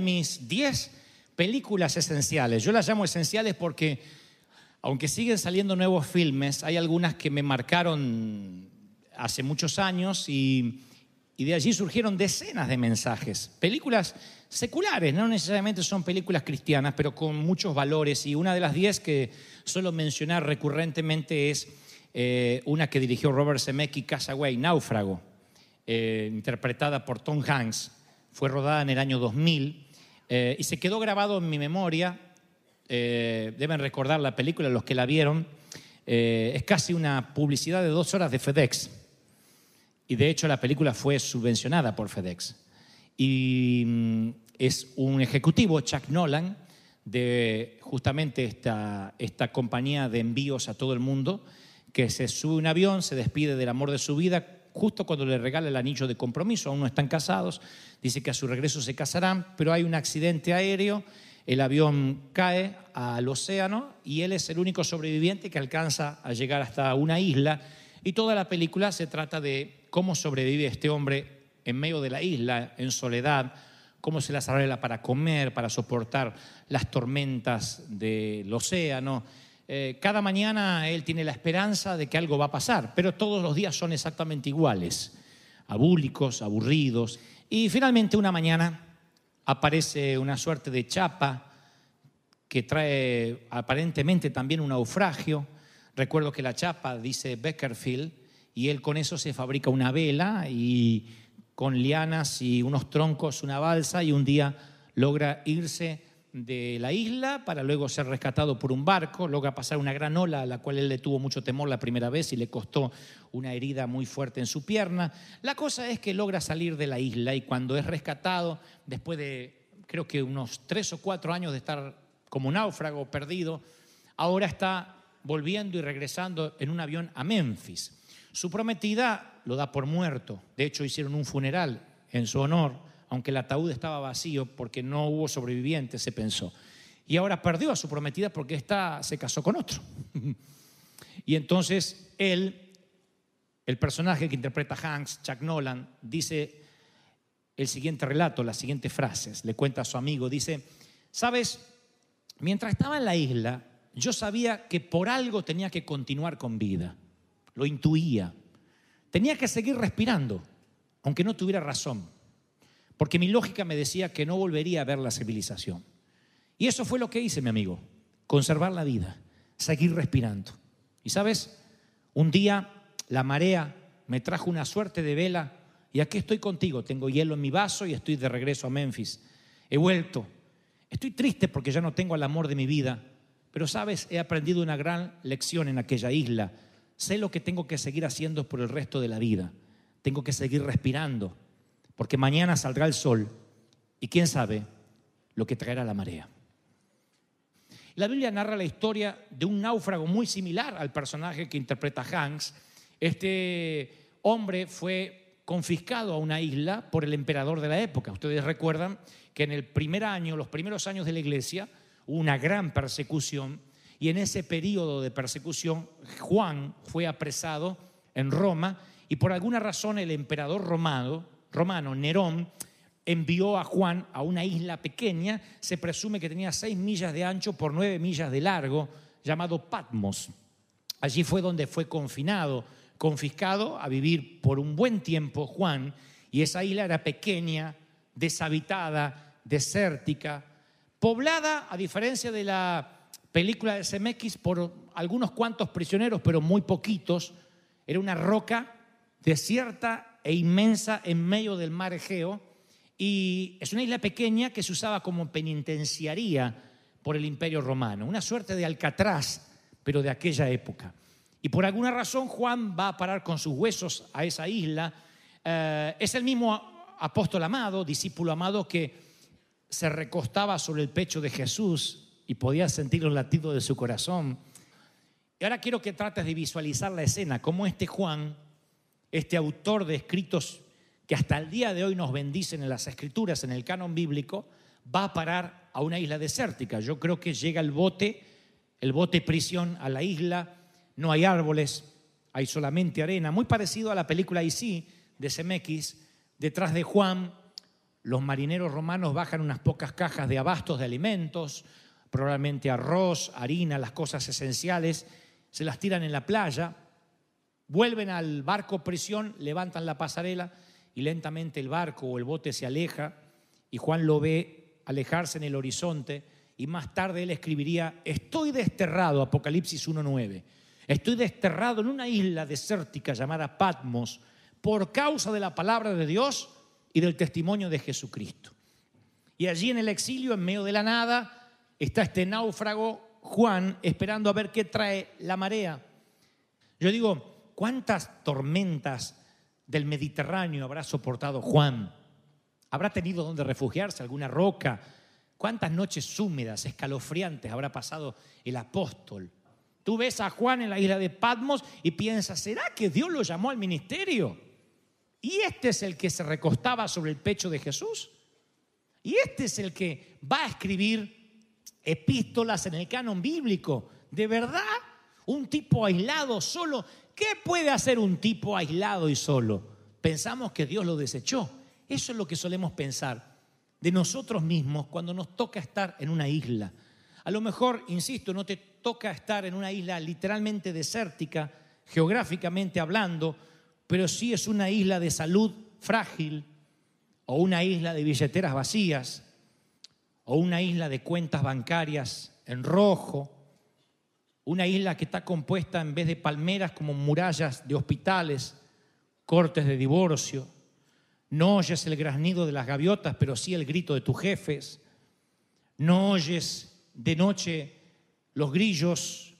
mis 10 películas esenciales. Yo las llamo esenciales porque, aunque siguen saliendo nuevos filmes, hay algunas que me marcaron hace muchos años y, de allí surgieron decenas de mensajes. Películas seculares, no necesariamente son películas cristianas, pero con muchos valores. Y una de las 10 que suelo mencionar recurrentemente es eh, una que dirigió Robert Zemeckis, Castaway, Náufrago eh, interpretada por Tom Hanks. Fue rodada en el año 2000 eh, y se quedó grabado en mi memoria. Eh, deben recordar la película, los que la vieron. Eh, es casi una publicidad de dos horas de FedEx. Y de hecho la película fue subvencionada por FedEx. Y mm, es un ejecutivo, Chuck Nolan, de justamente esta, esta compañía de envíos a todo el mundo, que se sube un avión, se despide del amor de su vida, justo cuando le regala el anillo de compromiso, aún no están casados, dice que a su regreso se casarán, pero hay un accidente aéreo, el avión cae al océano y él es el único sobreviviente que alcanza a llegar hasta una isla y toda la película se trata de cómo sobrevive este hombre en medio de la isla, en soledad, cómo se las arregla para comer, para soportar las tormentas del océano. Eh, cada mañana él tiene la esperanza de que algo va a pasar, pero todos los días son exactamente iguales, abúlicos, aburridos. Y finalmente una mañana aparece una suerte de chapa que trae aparentemente también un naufragio. Recuerdo que la chapa dice Beckerfield y él con eso se fabrica una vela y con lianas y unos troncos una balsa y un día logra irse de la isla para luego ser rescatado por un barco, logra pasar una gran ola a la cual él le tuvo mucho temor la primera vez y le costó una herida muy fuerte en su pierna. La cosa es que logra salir de la isla y cuando es rescatado, después de creo que unos tres o cuatro años de estar como náufrago perdido, ahora está volviendo y regresando en un avión a Memphis. Su prometida lo da por muerto, de hecho hicieron un funeral en su honor aunque el ataúd estaba vacío porque no hubo sobrevivientes, se pensó. Y ahora perdió a su prometida porque ésta se casó con otro. y entonces él, el personaje que interpreta Hanks, Chuck Nolan, dice el siguiente relato, las siguientes frases. Le cuenta a su amigo, dice, sabes, mientras estaba en la isla, yo sabía que por algo tenía que continuar con vida. Lo intuía. Tenía que seguir respirando, aunque no tuviera razón porque mi lógica me decía que no volvería a ver la civilización. Y eso fue lo que hice, mi amigo, conservar la vida, seguir respirando. Y sabes, un día la marea me trajo una suerte de vela y aquí estoy contigo, tengo hielo en mi vaso y estoy de regreso a Memphis. He vuelto. Estoy triste porque ya no tengo el amor de mi vida, pero sabes, he aprendido una gran lección en aquella isla. Sé lo que tengo que seguir haciendo por el resto de la vida. Tengo que seguir respirando, porque mañana saldrá el sol y quién sabe lo que traerá la marea. La Biblia narra la historia de un náufrago muy similar al personaje que interpreta Hanks. Este hombre fue confiscado a una isla por el emperador de la época. Ustedes recuerdan que en el primer año, los primeros años de la iglesia, hubo una gran persecución y en ese periodo de persecución Juan fue apresado en Roma y por alguna razón el emperador romano romano, Nerón, envió a Juan a una isla pequeña, se presume que tenía seis millas de ancho por nueve millas de largo, llamado Patmos. Allí fue donde fue confinado, confiscado a vivir por un buen tiempo Juan, y esa isla era pequeña, deshabitada, desértica, poblada, a diferencia de la película de CMX, por algunos cuantos prisioneros, pero muy poquitos. Era una roca desierta e inmensa en medio del mar Egeo y es una isla pequeña que se usaba como penitenciaría por el imperio romano, una suerte de Alcatraz, pero de aquella época. Y por alguna razón Juan va a parar con sus huesos a esa isla eh, es el mismo apóstol amado, discípulo amado, que se recostaba sobre el pecho de Jesús y podía sentir los latidos de su corazón. Y ahora quiero que trates de visualizar la escena, como este Juan, este autor de escritos que hasta el día de hoy nos bendicen en las escrituras, en el canon bíblico, va a parar a una isla desértica. Yo creo que llega el bote, el bote prisión a la isla, no hay árboles, hay solamente arena, muy parecido a la película Icí de CMX. Detrás de Juan, los marineros romanos bajan unas pocas cajas de abastos de alimentos, probablemente arroz, harina, las cosas esenciales, se las tiran en la playa, vuelven al barco prisión, levantan la pasarela y lentamente el barco o el bote se aleja y Juan lo ve alejarse en el horizonte y más tarde él escribiría, estoy desterrado, Apocalipsis 1.9, estoy desterrado en una isla desértica llamada Patmos por causa de la palabra de Dios y del testimonio de Jesucristo. Y allí en el exilio, en medio de la nada, está este náufrago Juan esperando a ver qué trae la marea. Yo digo, ¿cuántas tormentas del Mediterráneo habrá soportado Juan? ¿Habrá tenido donde refugiarse, alguna roca? ¿Cuántas noches húmedas, escalofriantes habrá pasado el apóstol? Tú ves a Juan en la isla de Patmos y piensas, ¿será que Dios lo llamó al ministerio? ¿Y este es el que se recostaba sobre el pecho de Jesús? ¿Y este es el que va a escribir epístolas en el canon bíblico? ¿De verdad? ¿Un tipo aislado solo? ¿Qué puede hacer un tipo aislado y solo? Pensamos que Dios lo desechó. Eso es lo que solemos pensar de nosotros mismos cuando nos toca estar en una isla. A lo mejor, insisto, no te toca estar en una isla literalmente desértica, geográficamente hablando, pero sí es una isla de salud frágil, o una isla de billeteras vacías, o una isla de cuentas bancarias en rojo, una isla que está compuesta en vez de palmeras como murallas de hospitales, cortes de divorcio. No oyes el graznido de las gaviotas, pero sí el grito de tus jefes. No oyes de noche los grillos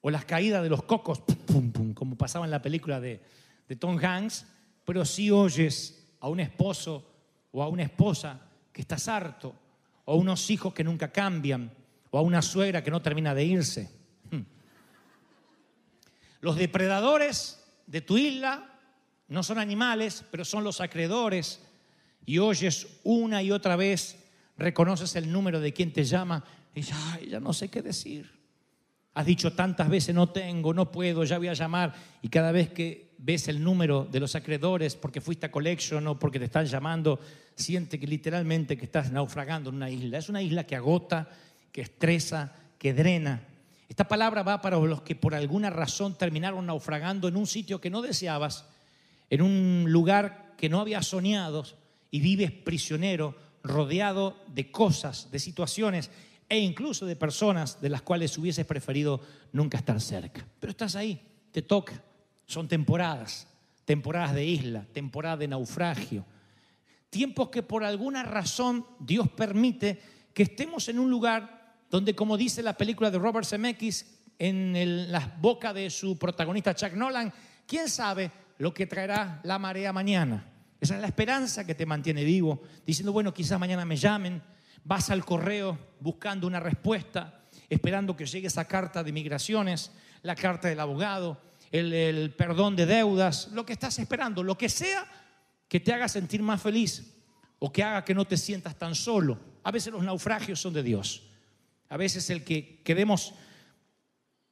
o las caídas de los cocos, pum, pum, como pasaba en la película de, de Tom Hanks, pero sí oyes a un esposo o a una esposa que está harto, o a unos hijos que nunca cambian, o a una suegra que no termina de irse. Los depredadores de tu isla no son animales, pero son los acreedores, y oyes una y otra vez, reconoces el número de quien te llama, y ay, ya no sé qué decir. Has dicho tantas veces, no tengo, no puedo, ya voy a llamar, y cada vez que ves el número de los acreedores porque fuiste a collection o porque te están llamando, siente que literalmente que estás naufragando en una isla. Es una isla que agota, que estresa, que drena. Esta palabra va para los que por alguna razón terminaron naufragando en un sitio que no deseabas, en un lugar que no habías soñado y vives prisionero, rodeado de cosas, de situaciones e incluso de personas de las cuales hubieses preferido nunca estar cerca. Pero estás ahí, te toca. Son temporadas, temporadas de isla, temporadas de naufragio. Tiempos que por alguna razón Dios permite que estemos en un lugar donde, como dice la película de Robert Zemeckis, en el- la boca de su protagonista Chuck Nolan, quién sabe lo que traerá la marea mañana. Esa es la esperanza que te mantiene vivo, diciendo, bueno, quizás mañana me llamen, vas al correo buscando una respuesta, esperando que llegue esa carta de migraciones, la carta del abogado, el, el perdón de deudas, lo que estás esperando, lo que sea que te haga sentir más feliz o que haga que no te sientas tan solo. A veces los naufragios son de Dios. A veces el que quedemos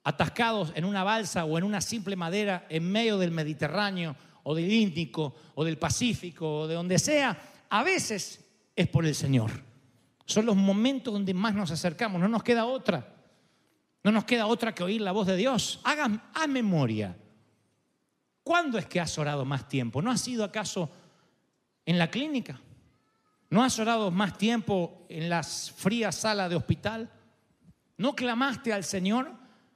atascados en una balsa o en una simple madera en medio del Mediterráneo o del Índico o del Pacífico o de donde sea, a veces es por el Señor. Son los momentos donde más nos acercamos, no nos queda otra. No nos queda otra que oír la voz de Dios. Haga a memoria. ¿Cuándo es que has orado más tiempo? ¿No has sido acaso en la clínica? ¿No has orado más tiempo en las frías salas de hospital? ¿No clamaste al Señor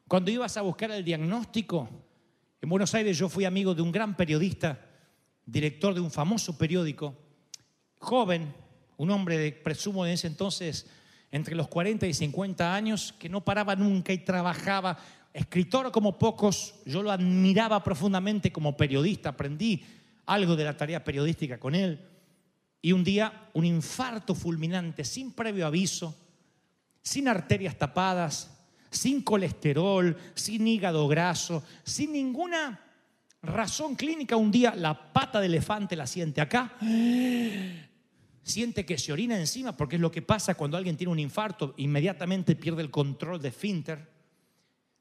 cuando ibas a buscar el diagnóstico? En Buenos Aires yo fui amigo de un gran periodista, director de un famoso periódico, joven, un hombre de, presumo de ese entonces entre los 40 y 50 años, que no paraba nunca y trabajaba, escritor como pocos, yo lo admiraba profundamente como periodista, aprendí algo de la tarea periodística con él. Y un día un infarto fulminante, sin previo aviso, sin arterias tapadas, sin colesterol, sin hígado graso, sin ninguna razón clínica. Un día la pata de elefante la siente acá, siente que se orina encima, porque es lo que pasa cuando alguien tiene un infarto, inmediatamente pierde el control de Finter.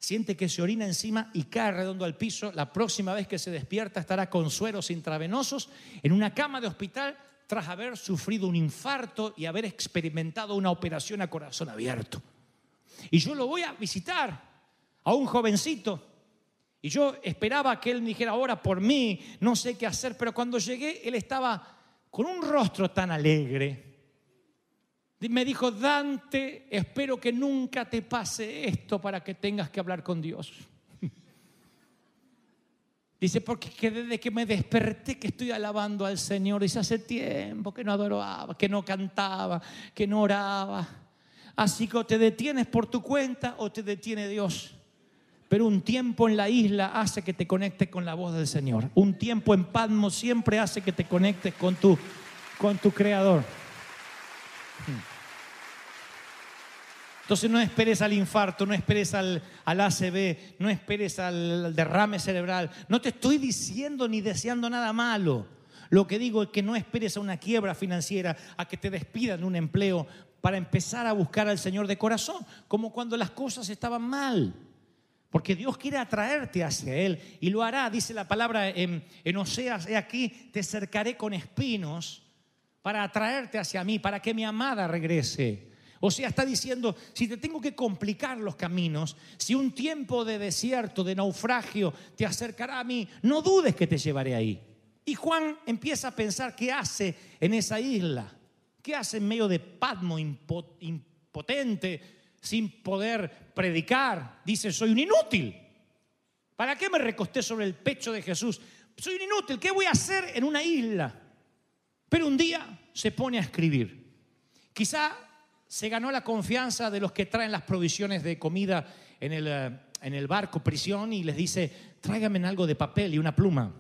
Siente que se orina encima y cae redondo al piso. La próxima vez que se despierta estará con sueros intravenosos en una cama de hospital tras haber sufrido un infarto y haber experimentado una operación a corazón abierto. Y yo lo voy a visitar a un jovencito. Y yo esperaba que él me dijera, ahora por mí, no sé qué hacer, pero cuando llegué, él estaba con un rostro tan alegre. Me dijo, Dante, espero que nunca te pase esto para que tengas que hablar con Dios. Dice, porque que desde que me desperté que estoy alabando al Señor, dice, hace tiempo que no adoraba, que no cantaba, que no oraba. Así que o te detienes por tu cuenta o te detiene Dios. Pero un tiempo en la isla hace que te conectes con la voz del Señor. Un tiempo en Padmo siempre hace que te conectes con tu, con tu Creador. Entonces no esperes al infarto, no esperes al, al ACV, no esperes al, derrame cerebral. No te estoy diciendo ni deseando nada malo. Lo que digo es que no esperes a una quiebra financiera, a que te despidan de un empleo para empezar a buscar al Señor de corazón, como cuando las cosas estaban mal. Porque Dios quiere atraerte hacia Él y lo hará, dice la palabra en, en Oseas, he aquí, te cercaré con espinos para atraerte hacia mí, para que mi amada regrese. O sea, está diciendo, si te tengo que complicar los caminos, si un tiempo de desierto, de naufragio, te acercará a mí, no dudes que te llevaré ahí. Y Juan empieza a pensar qué hace en esa isla, qué hace en medio de impo- impotente, sin poder predicar. Dice, soy un inútil. ¿Para qué me recosté sobre el pecho de Jesús? Soy un inútil, ¿qué voy a hacer en una isla? Pero un día se pone a escribir. Quizá se ganó la confianza de los que traen las provisiones de comida en el, eh, en el barco prisión y les dice, tráigame algo de papel y una pluma.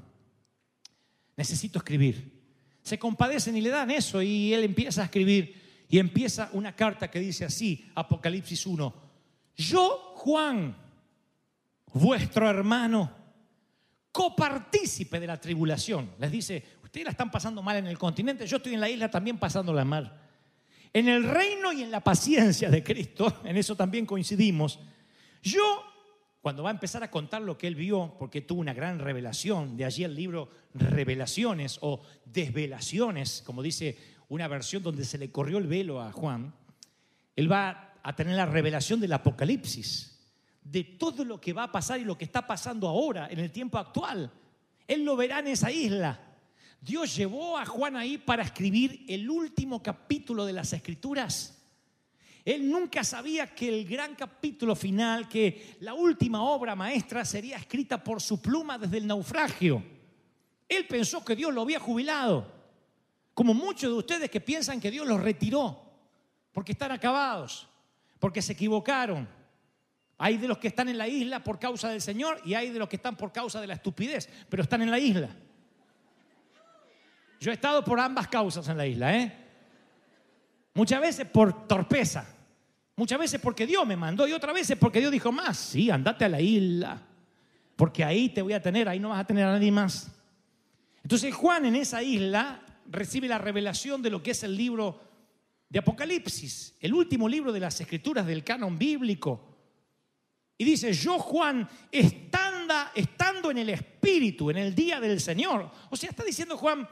Necesito escribir. Se compadecen y le dan eso y él empieza a escribir y empieza una carta que dice así, Apocalipsis 1, yo Juan, vuestro hermano, copartícipe de la tribulación. Les dice, ustedes la están pasando mal en el continente, yo estoy en la isla también pasándola mal. En el reino y en la paciencia de Cristo, en eso también coincidimos. Yo, cuando va a empezar a contar lo que él vio, porque tuvo una gran revelación, de allí el libro Revelaciones o Desvelaciones, como dice una versión donde se le corrió el velo a Juan, él va a tener la revelación del Apocalipsis, de todo lo que va a pasar y lo que está pasando ahora, en el tiempo actual. Él lo verá en esa isla. Dios llevó a Juan ahí para escribir el último capítulo de las Escrituras. Él nunca sabía que el gran capítulo final, que la última obra maestra sería escrita por su pluma desde el naufragio. Él pensó que Dios lo había jubilado, como muchos de ustedes que piensan que Dios los retiró, porque están acabados, porque se equivocaron. Hay de los que están en la isla por causa del Señor y hay de los que están por causa de la estupidez, pero están en la isla. Yo he estado por ambas causas en la isla, ¿eh? Muchas veces por torpeza, muchas veces porque Dios me mandó y otras veces porque Dios dijo más, sí, andate a la isla, porque ahí te voy a tener, ahí no vas a tener a nadie más. Entonces Juan en esa isla recibe la revelación de lo que es el libro de Apocalipsis, el último libro de las escrituras del canon bíblico. Y dice, yo Juan, estanda, estando en el Espíritu, en el día del Señor. O sea, está diciendo Juan,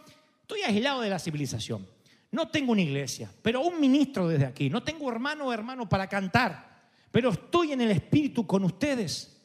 estoy aislado de la civilización. No tengo una iglesia, pero un ministro desde aquí. No tengo hermano o hermano para cantar, pero estoy en el Espíritu con ustedes.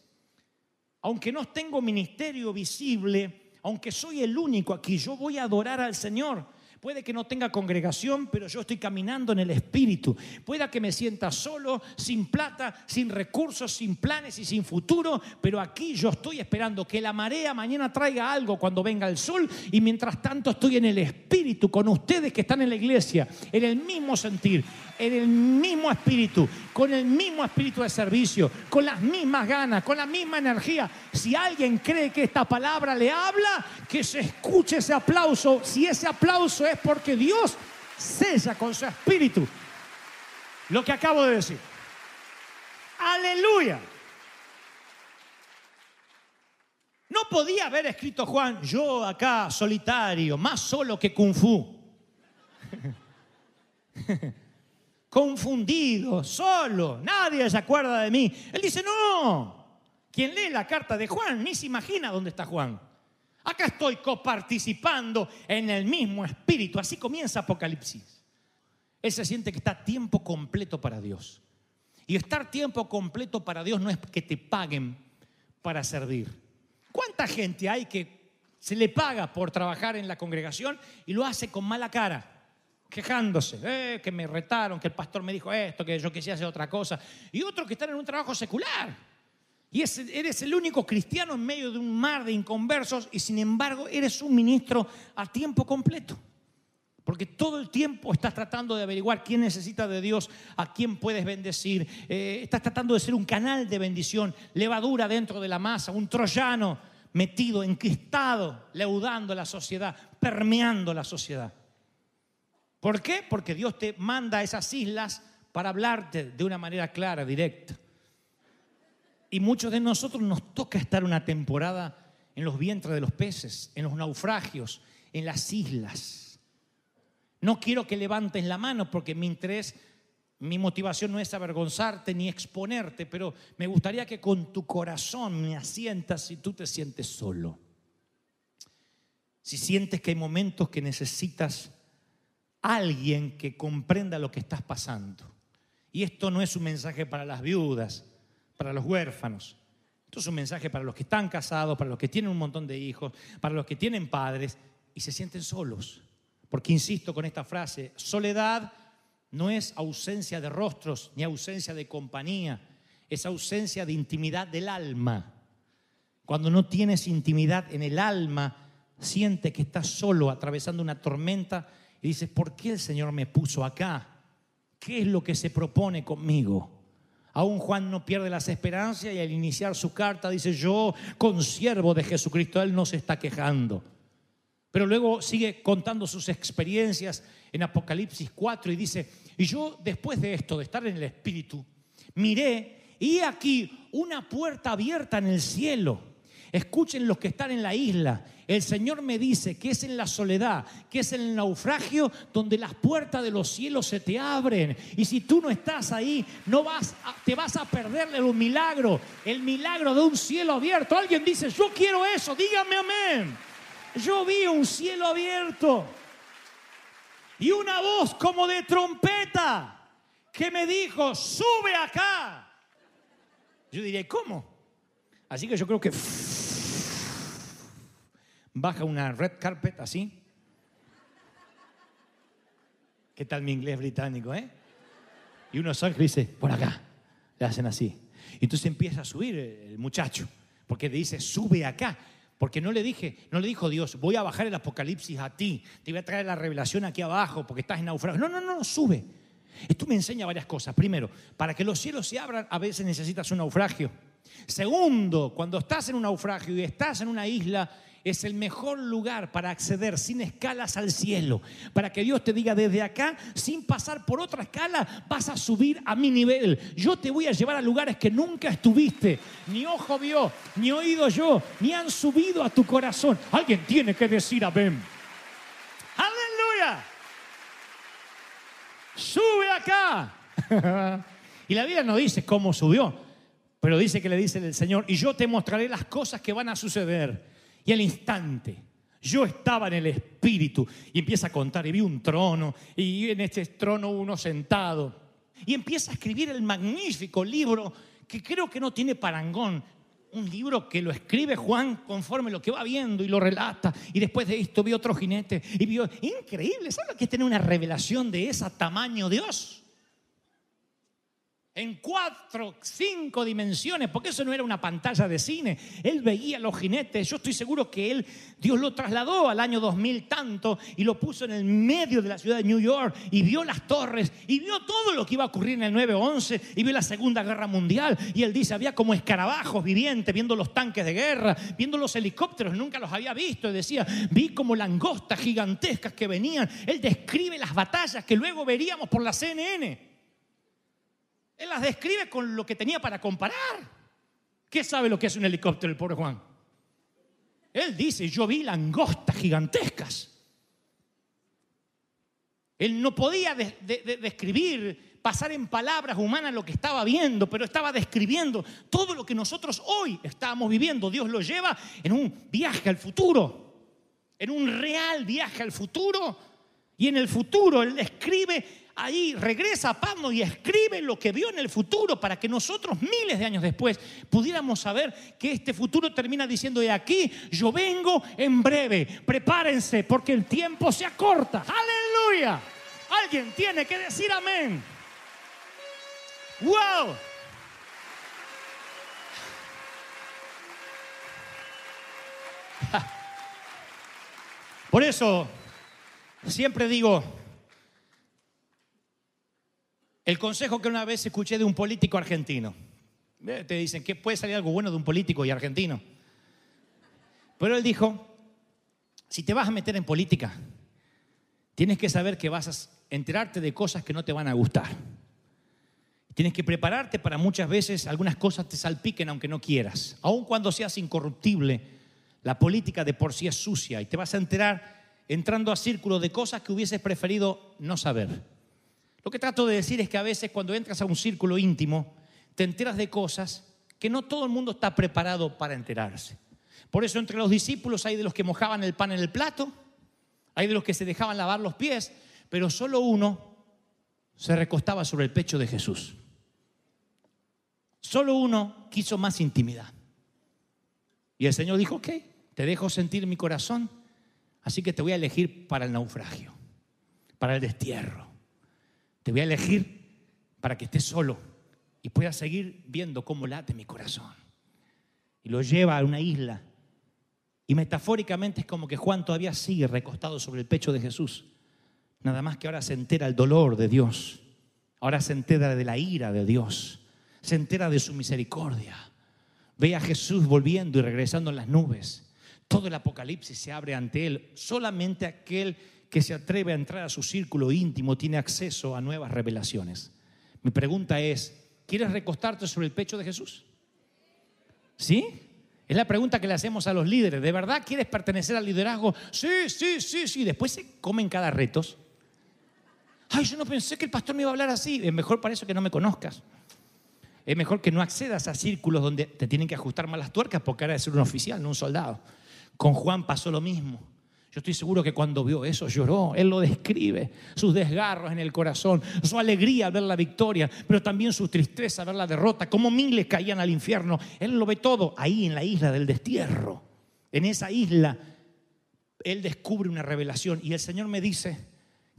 Aunque no tengo ministerio visible, aunque soy el único aquí, yo voy a adorar al Señor. Puede que no tenga congregación, pero yo estoy caminando en el Espíritu. Pueda que me sienta solo, sin plata, sin recursos, sin planes y sin futuro, pero aquí yo estoy esperando que la marea mañana traiga algo cuando venga el sol y mientras tanto estoy en el Espíritu con ustedes que están en la iglesia, en el mismo sentir, en el mismo espíritu, con el mismo espíritu de servicio, con las mismas ganas, con la misma energía. Si alguien cree que esta palabra le habla, que se escuche ese aplauso. Si ese aplauso es porque Dios sella con su espíritu lo que acabo de decir. Aleluya. No podía haber escrito Juan, yo acá solitario, más solo que Kung Fu. Confundido, solo, nadie se acuerda de mí. Él dice, no, quien lee la carta de Juan ni se imagina dónde está Juan. Acá estoy coparticipando en el mismo espíritu. Así comienza Apocalipsis. Él se siente que está tiempo completo para Dios. Y estar tiempo completo para Dios no es que te paguen para servir. ¿Cuánta gente hay que se le paga por trabajar en la congregación y lo hace con mala cara? Quejándose, eh, que me retaron, que el pastor me dijo esto, que yo quisiera hacer otra cosa. Y otros que están en un trabajo secular. Y eres el único cristiano en medio de un mar de inconversos y sin embargo eres un ministro a tiempo completo. Porque todo el tiempo estás tratando de averiguar quién necesita de Dios, a quién puedes bendecir. Eh, estás tratando de ser un canal de bendición, levadura dentro de la masa, un troyano metido, enquistado, leudando la sociedad, permeando la sociedad. ¿Por qué? Porque Dios te manda a esas islas para hablarte de una manera clara, directa. Y muchos de nosotros nos toca estar una temporada en los vientres de los peces, en los naufragios, en las islas no quiero que levantes la mano porque mi interés, mi motivación no es avergonzarte ni exponerte, pero me gustaría que con tu corazón me asientas si tú te sientes solo. Si sientes que hay momentos que necesitas alguien que comprenda lo que estás pasando. Y esto no es un mensaje para las viudas, para los huérfanos. Esto es un mensaje para los que están casados, para los que tienen un montón de hijos, para los que tienen padres y se sienten solos. Porque insisto con esta frase, soledad no es ausencia de rostros ni ausencia de compañía, es ausencia de intimidad del alma. Cuando no tienes intimidad en el alma, siente que estás solo atravesando una tormenta y dices, ¿por qué el Señor me puso acá? ¿Qué es lo que se propone conmigo? Aún Juan no pierde las esperanzas y al iniciar su carta dice, yo, consiervo de Jesucristo, Él no se está quejando. Pero luego sigue contando sus experiencias en Apocalipsis 4 y dice, y yo después de esto, de estar en el Espíritu, miré y aquí una puerta abierta en el cielo. Escuchen los que están en la isla. El Señor me dice que es en la soledad, que es en el naufragio donde las puertas de los cielos se te abren. Y si tú no estás ahí, no vas te vas a perderle un milagro, el milagro de un cielo abierto. Alguien dice, yo quiero eso, dígame amén yo vi un cielo abierto y una voz como de trompeta que me dijo, sube acá. Yo diría, ¿cómo? Así que yo creo que baja una red carpet así. ¿Qué tal mi inglés británico, eh? Y uno salta y dice, por acá. Le hacen así. Y entonces empieza a subir el muchacho, porque le dice, sube acá. Porque no le dije, no le dijo Dios, voy a bajar el apocalipsis a ti, te voy a traer la revelación aquí abajo porque estás en naufragio. No, no, no, sube. Esto me enseña varias cosas. Primero, para que los cielos se abran, a veces necesitas un naufragio. Segundo, cuando estás en un naufragio y estás en una isla, es el mejor lugar para acceder sin escalas al cielo. Para que Dios te diga desde acá, sin pasar por otra escala, vas a subir a mi nivel. Yo te voy a llevar a lugares que nunca estuviste. Ni ojo vio, ni oído yo, ni han subido a tu corazón. Alguien tiene que decir amén. Aleluya. Sube acá. y la Biblia no dice cómo subió, pero dice que le dice el Señor, y yo te mostraré las cosas que van a suceder. Y al instante, yo estaba en el espíritu y empieza a contar y vi un trono y en este trono uno sentado y empieza a escribir el magnífico libro que creo que no tiene parangón. un libro que lo escribe Juan conforme lo que va viendo y lo relata. Y después de esto vio otro jinete y vio, increíble, ¿sabes lo que es tener una revelación de ese tamaño Dios? En cuatro, cinco dimensiones, porque eso no era una pantalla de cine. Él veía los jinetes. Yo estoy seguro que él, Dios lo trasladó al año 2000 tanto y lo puso en el medio de la ciudad de New York y vio las torres y vio todo lo que iba a ocurrir en el 9-11 y vio la Segunda Guerra Mundial. Y él dice, había como escarabajos vivientes viendo los tanques de guerra, viendo los helicópteros, nunca los había visto. Y decía, vi como langostas gigantescas que venían. Él describe las batallas que luego veríamos por la CNN. Él las describe con lo que tenía para comparar. ¿Qué sabe lo que es un helicóptero el pobre Juan? Él dice, yo vi langostas gigantescas. Él no podía de- de- de- describir, pasar en palabras humanas lo que estaba viendo, pero estaba describiendo todo lo que nosotros hoy estábamos viviendo. Dios lo lleva en un viaje al futuro, en un real viaje al futuro. Y en el futuro Él describe ahí, regresa a Patmos y escribe lo que vio en el futuro para que nosotros miles de años después pudiéramos saber que este futuro termina diciendo de aquí, yo vengo en breve, prepárense porque el tiempo se acorta. Aleluya. Alguien tiene que decir amén. Wow. Por eso siempre digo, el consejo que una vez escuché de un político argentino. Te dicen que puede salir algo bueno de un político y argentino. Pero él dijo, si te vas a meter en política, tienes que saber que vas a enterarte de cosas que no te van a gustar. Tienes que prepararte para muchas veces algunas cosas te salpiquen aunque no quieras. Aun cuando seas incorruptible, la política de por sí es sucia y te vas a enterar entrando a círculos de cosas que hubieses preferido no saber. Lo que trato de decir es que a veces cuando entras a un círculo íntimo, te enteras de cosas que no todo el mundo está preparado para enterarse. Por eso entre los discípulos hay de los que mojaban el pan en el plato, hay de los que se dejaban lavar los pies, pero solo uno se recostaba sobre el pecho de Jesús. Solo uno quiso más intimidad. Y el Señor dijo, ok, te dejo sentir mi corazón, así que te voy a elegir para el naufragio, para el destierro. Te voy a elegir para que estés solo y puedas seguir viendo cómo late mi corazón. Y lo lleva a una isla. Y metafóricamente es como que Juan todavía sigue recostado sobre el pecho de Jesús. Nada más que ahora se entera el dolor de Dios. Ahora se entera de la ira de Dios. Se entera de su misericordia. Ve a Jesús volviendo y regresando en las nubes. Todo el apocalipsis se abre ante él. Solamente aquel que se atreve a entrar a su círculo íntimo tiene acceso a nuevas revelaciones. Mi pregunta es, ¿quieres recostarte sobre el pecho de Jesús? ¿Sí? Es la pregunta que le hacemos a los líderes. ¿De verdad quieres pertenecer al liderazgo? Sí, sí, sí, sí. Después se comen cada retos. Ay, yo no pensé que el pastor me iba a hablar así. Es mejor para eso que no me conozcas. Es mejor que no accedas a círculos donde te tienen que ajustar más las tuercas porque ahora de ser un oficial, no un soldado. Con Juan pasó lo mismo. Yo estoy seguro que cuando vio eso lloró. Él lo describe, sus desgarros en el corazón, su alegría al ver la victoria, pero también su tristeza al ver la derrota, como miles caían al infierno. Él lo ve todo ahí en la isla del destierro. En esa isla, Él descubre una revelación y el Señor me dice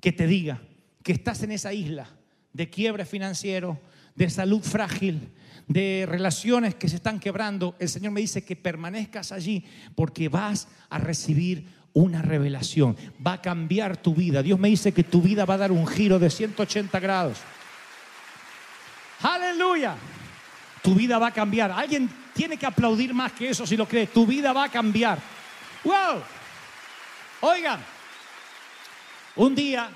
que te diga que estás en esa isla de quiebre financiero, de salud frágil, de relaciones que se están quebrando. El Señor me dice que permanezcas allí porque vas a recibir una revelación, va a cambiar tu vida. Dios me dice que tu vida va a dar un giro de 180 grados. Aleluya. Tu vida va a cambiar. Alguien tiene que aplaudir más que eso si lo cree. Tu vida va a cambiar. ¡Wow! Oigan, un día,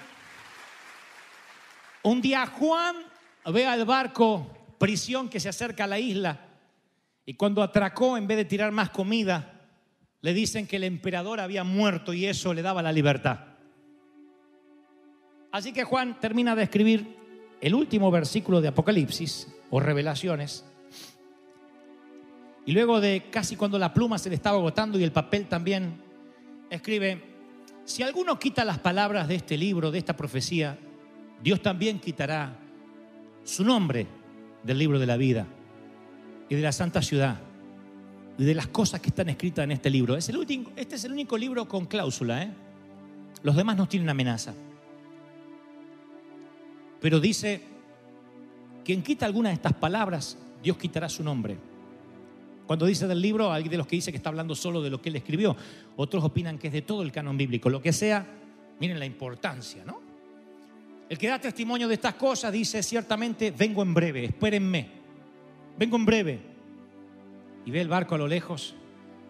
un día Juan ve al barco prisión que se acerca a la isla y cuando atracó, en vez de tirar más comida, le dicen que el emperador había muerto y eso le daba la libertad. Así que Juan termina de escribir el último versículo de Apocalipsis o Revelaciones. Y luego de casi cuando la pluma se le estaba agotando y el papel también, escribe, si alguno quita las palabras de este libro, de esta profecía, Dios también quitará su nombre del libro de la vida y de la santa ciudad de las cosas que están escritas en este libro. Es el último, este es el único libro con cláusula. ¿eh? Los demás no tienen amenaza. Pero dice, quien quita alguna de estas palabras, Dios quitará su nombre. Cuando dice del libro, hay de los que dice que está hablando solo de lo que él escribió. Otros opinan que es de todo el canon bíblico. Lo que sea, miren la importancia, ¿no? El que da testimonio de estas cosas dice ciertamente, vengo en breve, espérenme, vengo en breve. Y ve el barco a lo lejos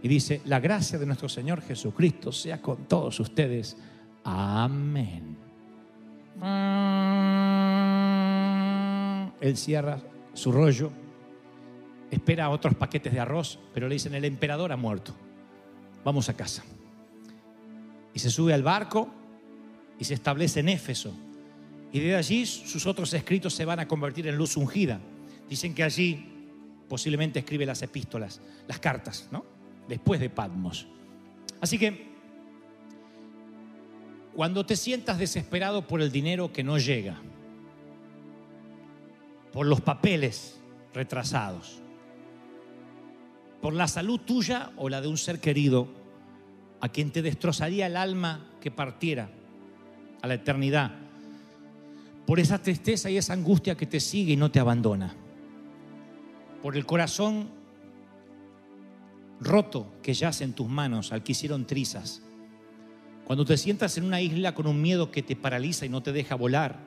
y dice, la gracia de nuestro Señor Jesucristo sea con todos ustedes. Amén. Él cierra su rollo, espera otros paquetes de arroz, pero le dicen, el emperador ha muerto, vamos a casa. Y se sube al barco y se establece en Éfeso. Y de allí sus otros escritos se van a convertir en luz ungida. Dicen que allí posiblemente escribe las epístolas, las cartas, ¿no? Después de Patmos. Así que cuando te sientas desesperado por el dinero que no llega, por los papeles retrasados, por la salud tuya o la de un ser querido a quien te destrozaría el alma que partiera a la eternidad, por esa tristeza y esa angustia que te sigue y no te abandona, por el corazón roto que yace en tus manos al que hicieron trizas, cuando te sientas en una isla con un miedo que te paraliza y no te deja volar,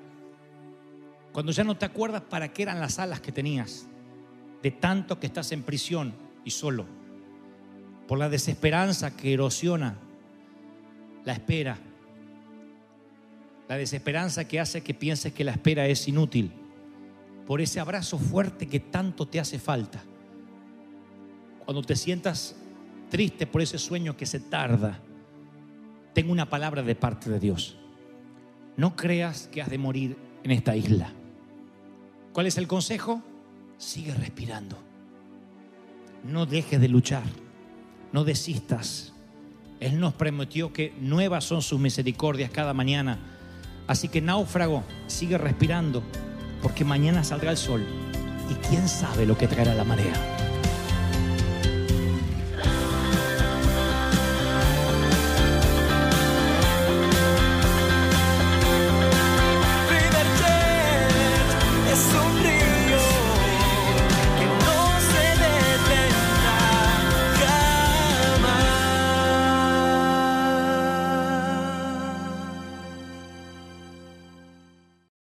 cuando ya no te acuerdas para qué eran las alas que tenías, de tanto que estás en prisión y solo, por la desesperanza que erosiona la espera, la desesperanza que hace que pienses que la espera es inútil, por ese abrazo fuerte que tanto te hace falta, cuando te sientas triste por ese sueño que se tarda, tengo una palabra de parte de Dios. No creas que has de morir en esta isla. ¿Cuál es el consejo? Sigue respirando. No dejes de luchar. No desistas. Él nos prometió que nuevas son sus misericordias cada mañana. Así que náufrago, sigue respirando, porque mañana saldrá el sol y quién sabe lo que traerá la marea.